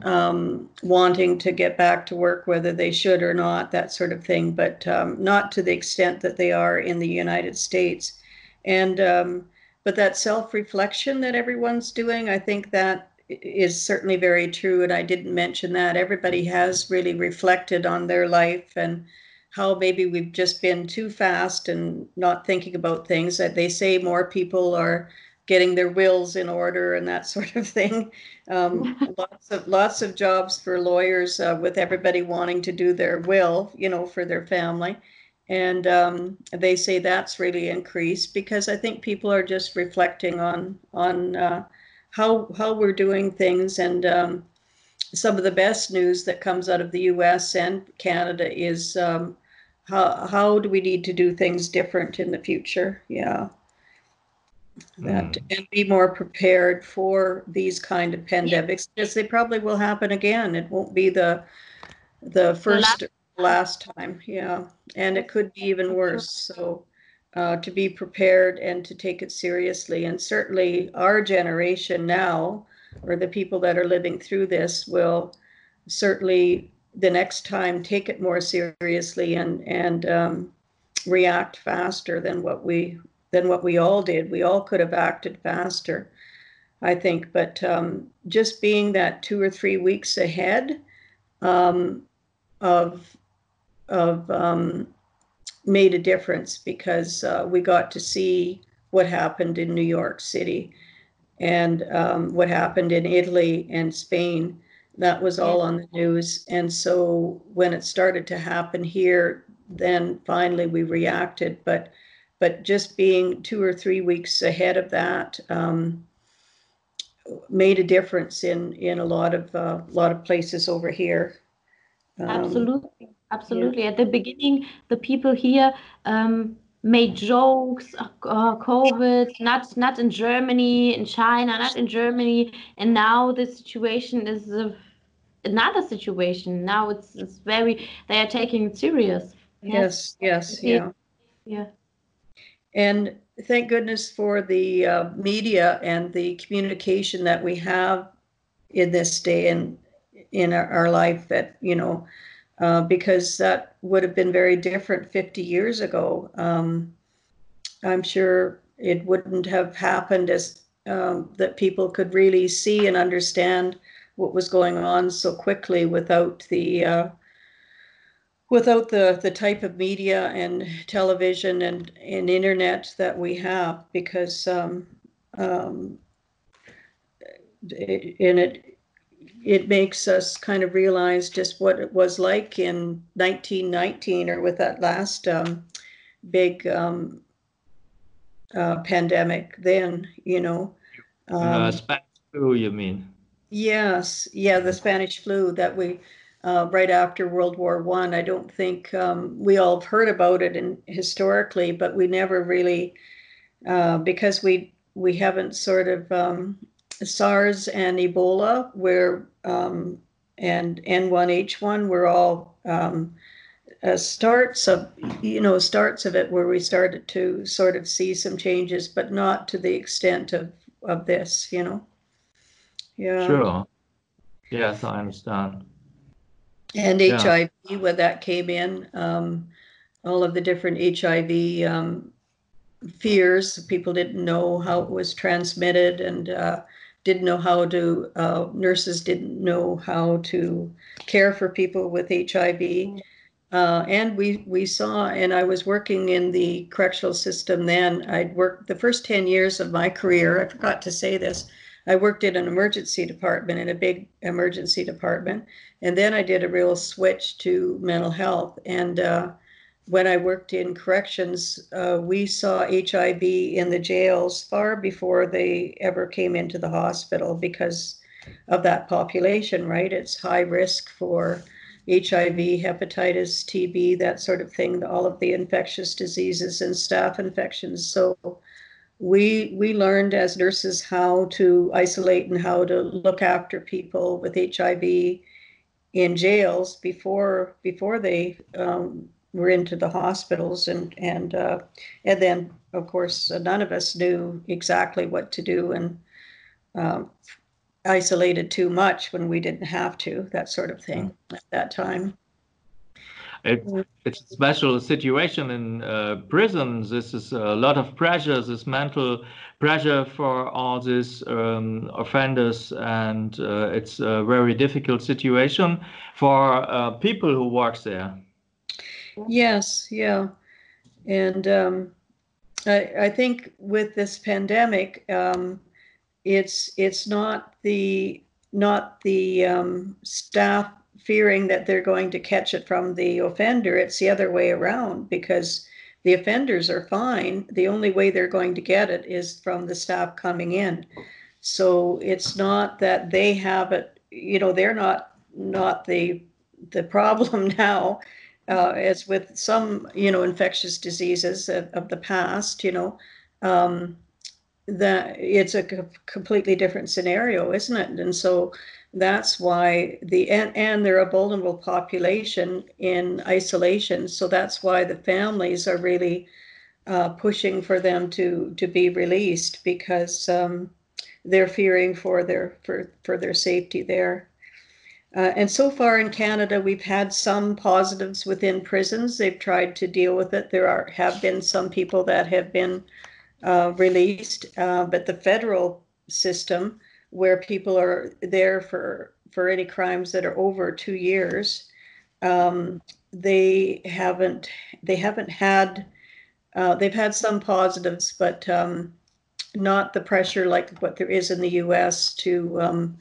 um, wanting to get back to work, whether they should or not, that sort of thing, but um, not to the extent that they are in the United States. And um, but that self-reflection that everyone's doing i think that is certainly very true and i didn't mention that everybody has really reflected on their life and how maybe we've just been too fast and not thinking about things that they say more people are getting their wills in order and that sort of thing um, lots of lots of jobs for lawyers uh, with everybody wanting to do their will you know for their family and um, they say that's really increased because I think people are just reflecting on on uh, how how we're doing things and um, some of the best news that comes out of the U.S. and Canada is um, how how do we need to do things different in the future? Yeah, that and be more prepared for these kind of pandemics because they probably will happen again. It won't be the the first or last time. Yeah and it could be even worse. So, uh, to be prepared and to take it seriously, and certainly our generation now, or the people that are living through this, will certainly the next time take it more seriously and and um, react faster than what we than what we all did. We all could have acted faster, I think, but um, just being that two or three weeks ahead um, of of um, made a difference because uh, we got to see what happened in New York City and um, what happened in Italy and Spain. That was all on the news. And so when it started to happen here, then finally we reacted. But but just being two or three weeks ahead of that um, made a difference in in a lot of uh, lot of places over here. Um, Absolutely, absolutely. At the beginning, the people here um, made jokes, uh, uh, COVID, not not in Germany, in China, not in Germany, and now the situation is uh, another situation. Now it's it's very they are taking it serious. Yes, yes, Yeah. yeah. Yeah. And thank goodness for the uh, media and the communication that we have in this day and in our, our life that, you know, uh, because that would have been very different 50 years ago. Um, I'm sure it wouldn't have happened as um, that people could really see and understand what was going on so quickly without the uh, without the the type of media and television and, and internet that we have because um, um, it, and it it makes us kind of realize just what it was like in 1919 or with that last um, big um, uh, pandemic then you know uh, um, flu, you mean? Yes, yeah, the Spanish flu that we uh, right after World War One. I. don't think um, we all have heard about it and historically, but we never really uh, because we we haven't sort of um, SARS and Ebola where um, and N1H1 were all um, uh, starts of you know starts of it where we started to sort of see some changes, but not to the extent of of this, you know. Yeah. Sure. Yes, I understand. And Yeah. HIV, when that came in, um, all of the different HIV um, fears, people didn't know how it was transmitted, and uh, didn't know how to, uh, nurses didn't know how to care for people with HIV. Uh, and we, we saw, and I was working in the correctional system then. I'd worked the first 10 years of my career, I forgot to say this. I worked in an emergency department, in a big emergency department. And then I did a real switch to mental health. And uh, when I worked in corrections, uh, we saw HIV in the jails far before they ever came into the hospital because of that population, right? It's high risk for HIV, hepatitis, TB, that sort of thing, all of the infectious diseases and staph infections. So we we learned as nurses how to isolate and how to look after people with HIV in jails before before they um, were into the hospitals and and uh, and then of course none of us knew exactly what to do and um, isolated too much when we didn't have to, that sort of thing mm. at that time. It, it's a special situation in uh, prisons. This is a lot of pressure, this mental pressure for all these um, offenders, and uh, it's a very difficult situation for uh, people who work there. Yes, yeah, and um, I, I, think with this pandemic, um, it's it's not the not the um, staff fearing that they're going to catch it from the offender. It's the other way around because the offenders are fine. The only way they're going to get it is from the staff coming in. So it's not that they have it. You know, they're not not the the problem now. Uh, as with some, you know, infectious diseases of, of the past, you know, um, that it's a completely different scenario, isn't it? And so that's why the and, and they're a vulnerable population in isolation. So that's why the families are really uh, pushing for them to to be released because um, they're fearing for their for for their safety there. Uh, and so far in Canada, we've had some positives within prisons. They've tried to deal with it. There are have been some people that have been uh, released, uh, but the federal system, where people are there for for any crimes that are over two years, um, they haven't they haven't had uh, they've had some positives, but um, not the pressure like what there is in the U.S. to um,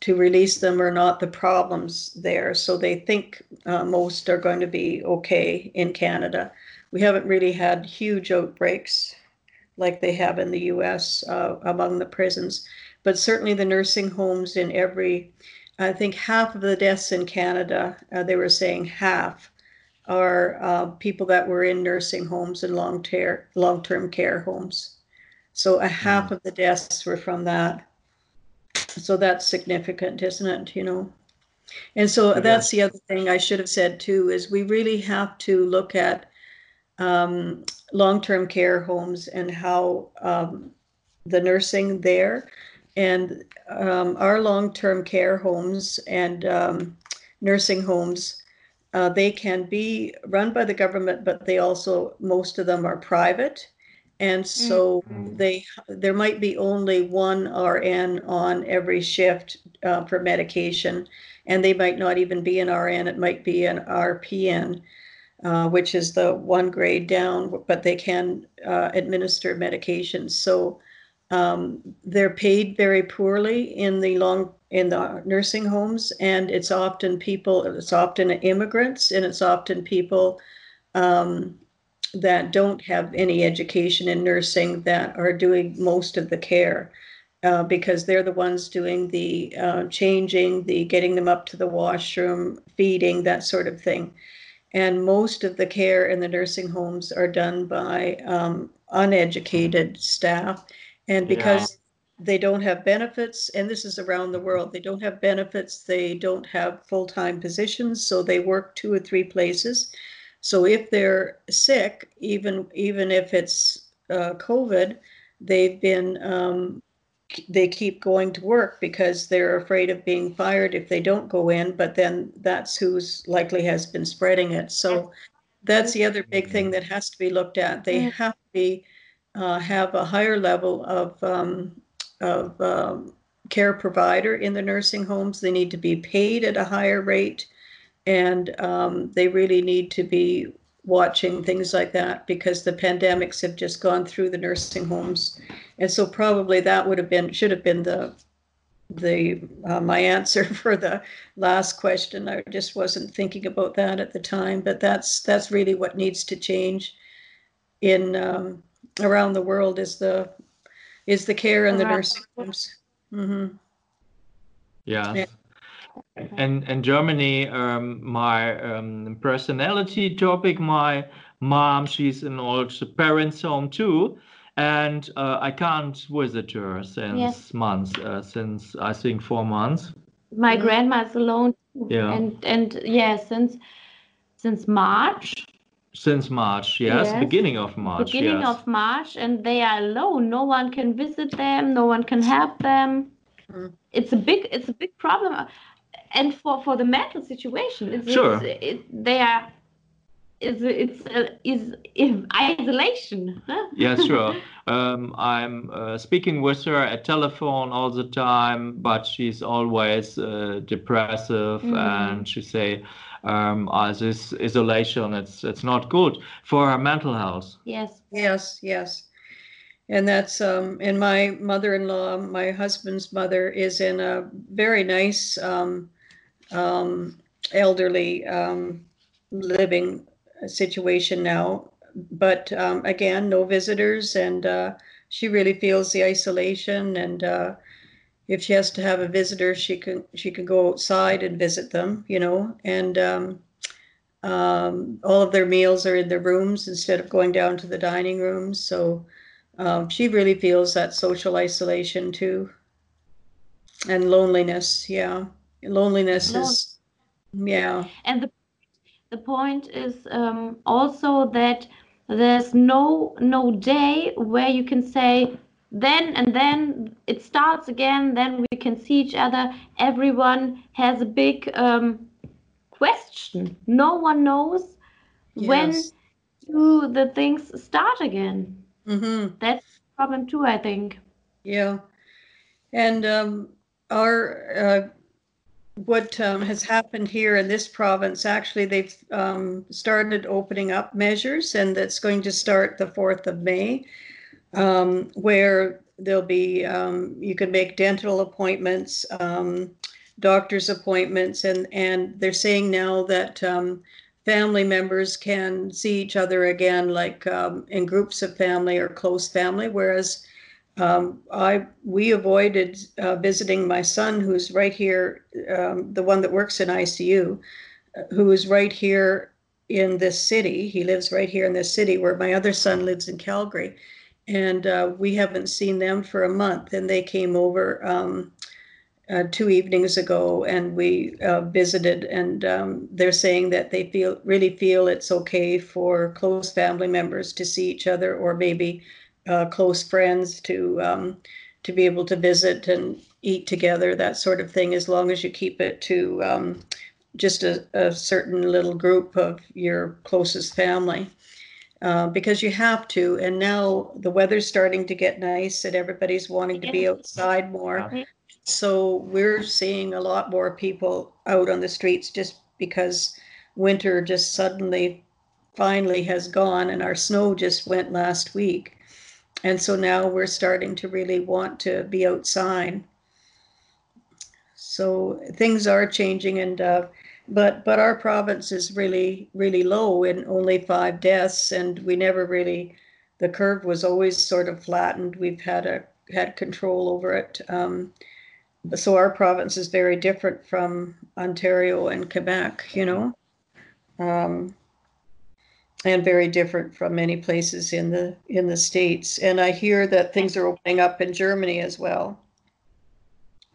to release them or not the problems there. So they think uh, most are going to be okay in Canada. We haven't really had huge outbreaks like they have in the US uh, among the prisons. But certainly the nursing homes in every, I think half of the deaths in Canada, uh, they were saying half are uh, people that were in nursing homes and long ter- long-term care homes. So a half mm. of the deaths were from that. So that's significant, isn't it? You know. And so that's the other thing I should have said too is we really have to look at um, long-term care homes and how um, the nursing there and um, our long-term care homes and um, nursing homes uh, they can be run by the government but they also most of them are private and so mm. they there might be only one rn on every shift uh, for medication and they might not even be an rn it might be an rpn uh, which is the one grade down, but they can uh, administer medications. So um, they're paid very poorly in the long in the nursing homes, and it's often people, it's often immigrants, and it's often people um, that don't have any education in nursing that are doing most of the care. Uh, because they're the ones doing the uh, changing, the getting them up to the washroom, feeding, that sort of thing and most of the care in the nursing homes are done by um, uneducated staff and because yeah. they don't have benefits and this is around the world they don't have benefits they don't have full-time positions so they work two or three places. So if they're sick even even if it's uh, covid they've been um, they keep going to work because they're afraid of being fired if they don't go in but then that's who's likely has been spreading it. So that's the other big thing that has to be looked at. They have to be uh, have a higher level of um, of um, care provider in the nursing homes. They need to be paid at a higher rate, and um, they really need to be watching things like that because the pandemics have just gone through the nursing homes, and so probably that would have been should have been the the uh, my answer for the last question. I just wasn't thinking about that at the time, but that's that's really what needs to change in um, around the world is the is the care in the nursing homes. Mm-hmm. Yes. Yeah. And and Germany, um, my um, personality topic, my mom, she's in old parents' home too and uh, I can't visit her since yes. months, uh, since I think four months. My grandma's alone. Yeah. And and yeah, since since March. Since March, yes, yes. beginning of March. Beginning yes. of March, and they are alone. No one can visit them. No one can help them. Mm. It's a big, it's a big problem, and for for the mental situation, it's, sure. It's, it, they are is it's uh, is, is isolation. yeah, sure. Um, I'm uh, speaking with her at telephone all the time, but she's always uh, depressive, mm. and she say, um, uh, "This isolation, it's it's not good for our mental health." Yes. Yes. Yes. And that's um, and my mother-in-law, my husband's mother, is in a very nice um, um, elderly um, living situation now. But um, again, no visitors, and uh, she really feels the isolation. And uh, if she has to have a visitor, she can she can go outside and visit them, you know. And um, um, all of their meals are in their rooms instead of going down to the dining rooms. So um, she really feels that social isolation too, and loneliness. Yeah, loneliness is yeah. And the the point is um, also that there's no no day where you can say then and then it starts again then we can see each other. Everyone has a big um, question. No one knows yes. when do the things start again. Mm-hmm. that's problem too i think. Yeah. And um, our uh, what um, has happened here in this province, actually, they've um, started opening up measures, and that's going to start the 4th of May, um, where there'll be, um, you can make dental appointments, um, doctor's appointments, and, and they're saying now that um, family members can see each other again, like in groups of family or close family, whereas um, I we avoided uh, visiting my son, who's right here, um, the one that works in ICU, who is right here in this city. He lives right here in this city, where my other son lives in Calgary, and uh, we haven't seen them for a month. And they came over um, uh, two evenings ago, and we uh, visited. And um, they're saying that they feel really feel it's okay for close family members to see each other, or maybe uh, close friends to um, to be able to visit and eat together, that sort of thing, as long as you keep it to um, just a, a, certain little group of your closest family. Uh, because you have to, and now the weather's starting to get nice, and everybody's wanting to be outside more. So we're seeing a lot more people out on the streets just because winter just suddenly finally has gone and our snow just went last week. And so now we're starting to really want to be outside. So things are changing and uh, but but our province is really really low in only five deaths and we never really the curve was always sort of flattened we've had a had control over it um, so our province is very different from ontario and quebec you know um, and very different from many places in the in the states. And I hear that things are opening up in Germany as well.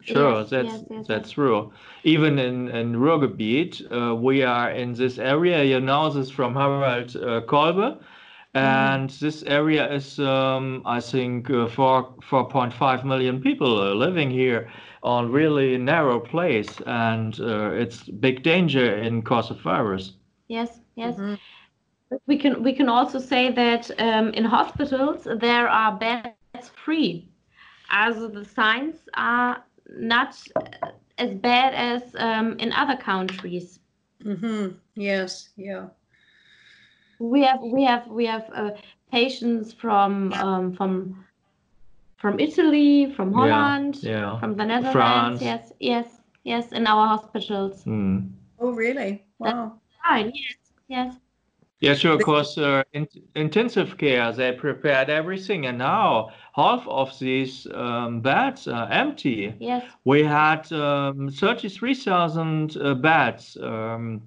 Sure, yes, that's yes, yes, that's true. Even in in Ruhrgebiet, uh, we are in this area. You know this from Harald uh, Kolbe, mm-hmm. and mm. this area is, um, I think, uh, four four point five million people uh, living here on really narrow place, and uh, it's big danger in cause of virus. Yes, yes. Mm-hmm we can we can also say that um, in hospitals there are beds free. As the signs are not as bad as um, in other countries. Mm-hmm. Yes. Yeah. We have we have we have uh, patients from um, from from Italy, from Holland, yeah, yeah. from the Netherlands. France. Yes, yes, yes, in our hospitals. Mm. Oh, really? Wow. Fine. Yes, yes. Yeah, sure. Of course, uh, in, intensive care, they prepared everything, and now half of these um, beds are empty. Yes. We had um, 33,000 uh, beds, um,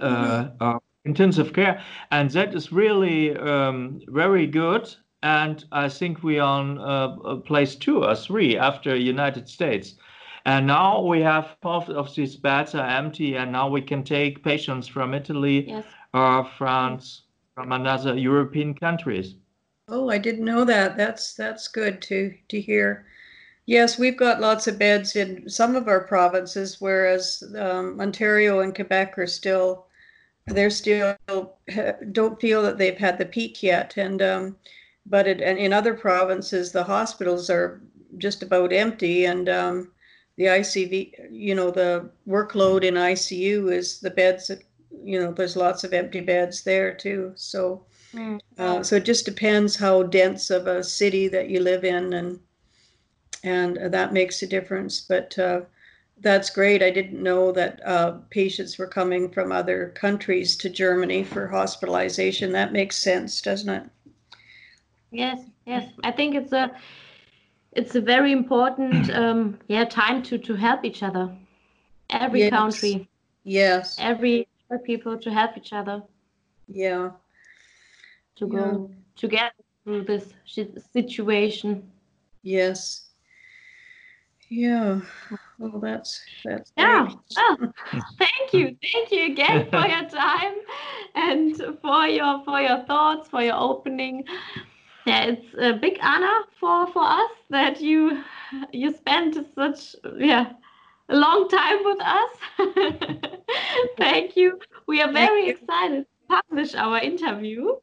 uh, uh, intensive care, and that is really um, very good. And I think we are on uh, place two or three after United States. And now we have half of these beds are empty, and now we can take patients from Italy Yes. Or France, from another European countries. Oh, I didn't know that. That's that's good to to hear. Yes, we've got lots of beds in some of our provinces, whereas um, Ontario and Quebec are still they're still don't feel that they've had the peak yet, and um, but it, and in other provinces the hospitals are just about empty, and um, the ICU, you know, the workload in ICU is the beds that you know there's lots of empty beds there too, so. Mm. Uh, so it just depends how dense of a city that you live in, and and that makes a difference. But uh, that's great. I didn't know that uh, patients were coming from other countries to Germany for hospitalization. That makes sense, doesn't it? Yes, yes. I think it's a it's a very important um, yeah time to to help each other. Every Yes. country, Yes. every people to help each other Yeah. to Yeah. go together through this situation. Yes. Yeah. Well, that's that's Yeah. great. Oh, thank you, thank you again for your time and for your for your thoughts, for your opening. Yeah, it's a big honor for for us that you you spent such yeah a long time with us. thank you. We are very excited to publish our interview.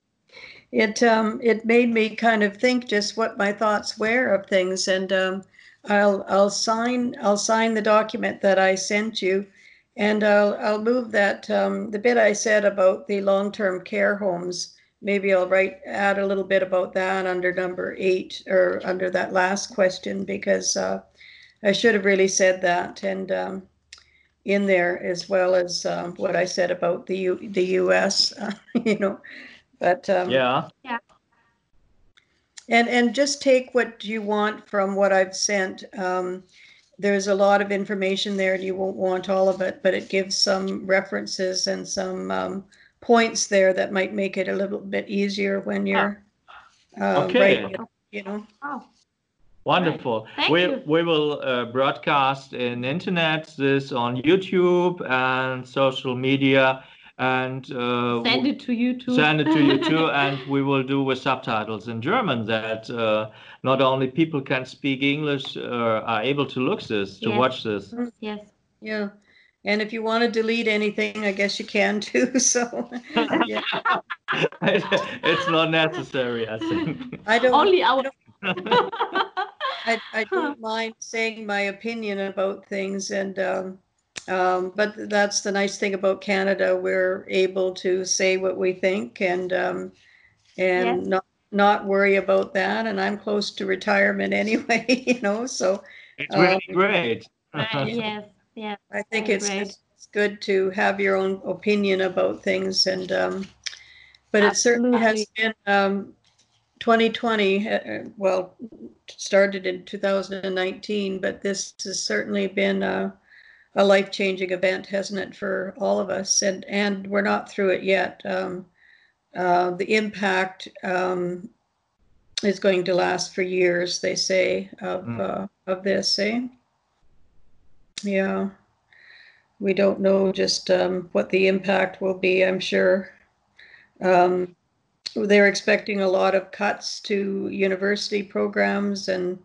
it um it made me kind of think just what my thoughts were of things and um I'll I'll sign I'll sign the document that I sent you and I'll I'll move that um the bit I said about the long-term care homes maybe I'll write add a little bit about that under number 8 or under that last question because uh I should have really said that and um in there as well as um, what I said about the U, the US uh, you know but um Yeah. and and just take what you want from what I've sent. Um, there's a lot of information there, and you won't want all of it, but it gives some references and some um, points there that might make it a little bit easier when you're uh, Okay. writing it, you know. Oh, Wonderful. Thank we you. we will uh, broadcast in internet this on YouTube and social media and uh, send it to you too. send it to you too and we will do with subtitles in German that uh, not only people can speak English uh, are able to look this to Yes. watch this. yes. Yeah. And if you want to delete anything, I guess you can too. So yeah. it's not necessary, I think. I don't Only our. I, I don't mind saying my opinion about things and um, um, but that's the nice thing about Canada. We're able to say what we think and um, and Yes. not not worry about that. And I'm close to retirement anyway, you know. So It's really Um, great. Right, yes, yes. I think it's, it's good to have your own opinion about things and um, but it certainly has been um, 2020 uh, uh, well started in 2019 but this has certainly been a, a life-changing event hasn't it for all of us and and we're not through it yet um, uh, the impact um, is going to last for years they say of Mm. uh, of this eh? yeah we don't know just um, what the impact will be i'm sure um, they're expecting a lot of cuts to university programs and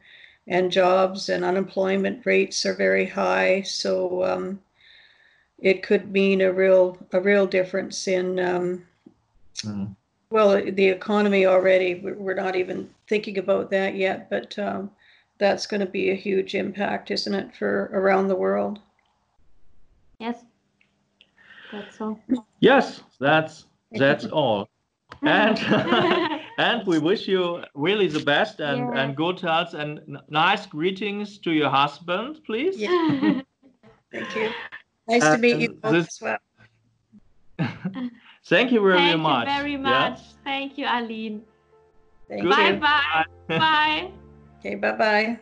and jobs and unemployment rates are very high so um, it could mean a real a real difference in um, Mm. well the economy already we- we're not even thinking about that yet but um, that's going to be a huge impact, isn't it, for around the world? Yes, that's all. Yes, that's that's all. And and we wish you really the best and Yeah. and good health and nice greetings to your husband, please. Yeah. Thank you. Nice to meet you both this- as well. Thank you very Thank much. you very Yeah? much. Thank you, Arlene. Thank Good. Bye you. bye. Bye. Okay, bye bye.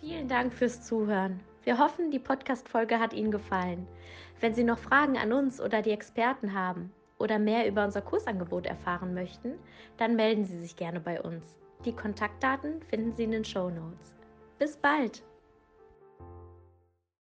Vielen Dank fürs Zuhören. Wir hoffen, die Podcast-Folge hat Ihnen gefallen. Wenn Sie noch Fragen an uns oder die Experten haben oder mehr über unser Kursangebot erfahren möchten, dann melden Sie sich gerne bei uns. Die Kontaktdaten finden Sie in den Show Notes. Bis bald!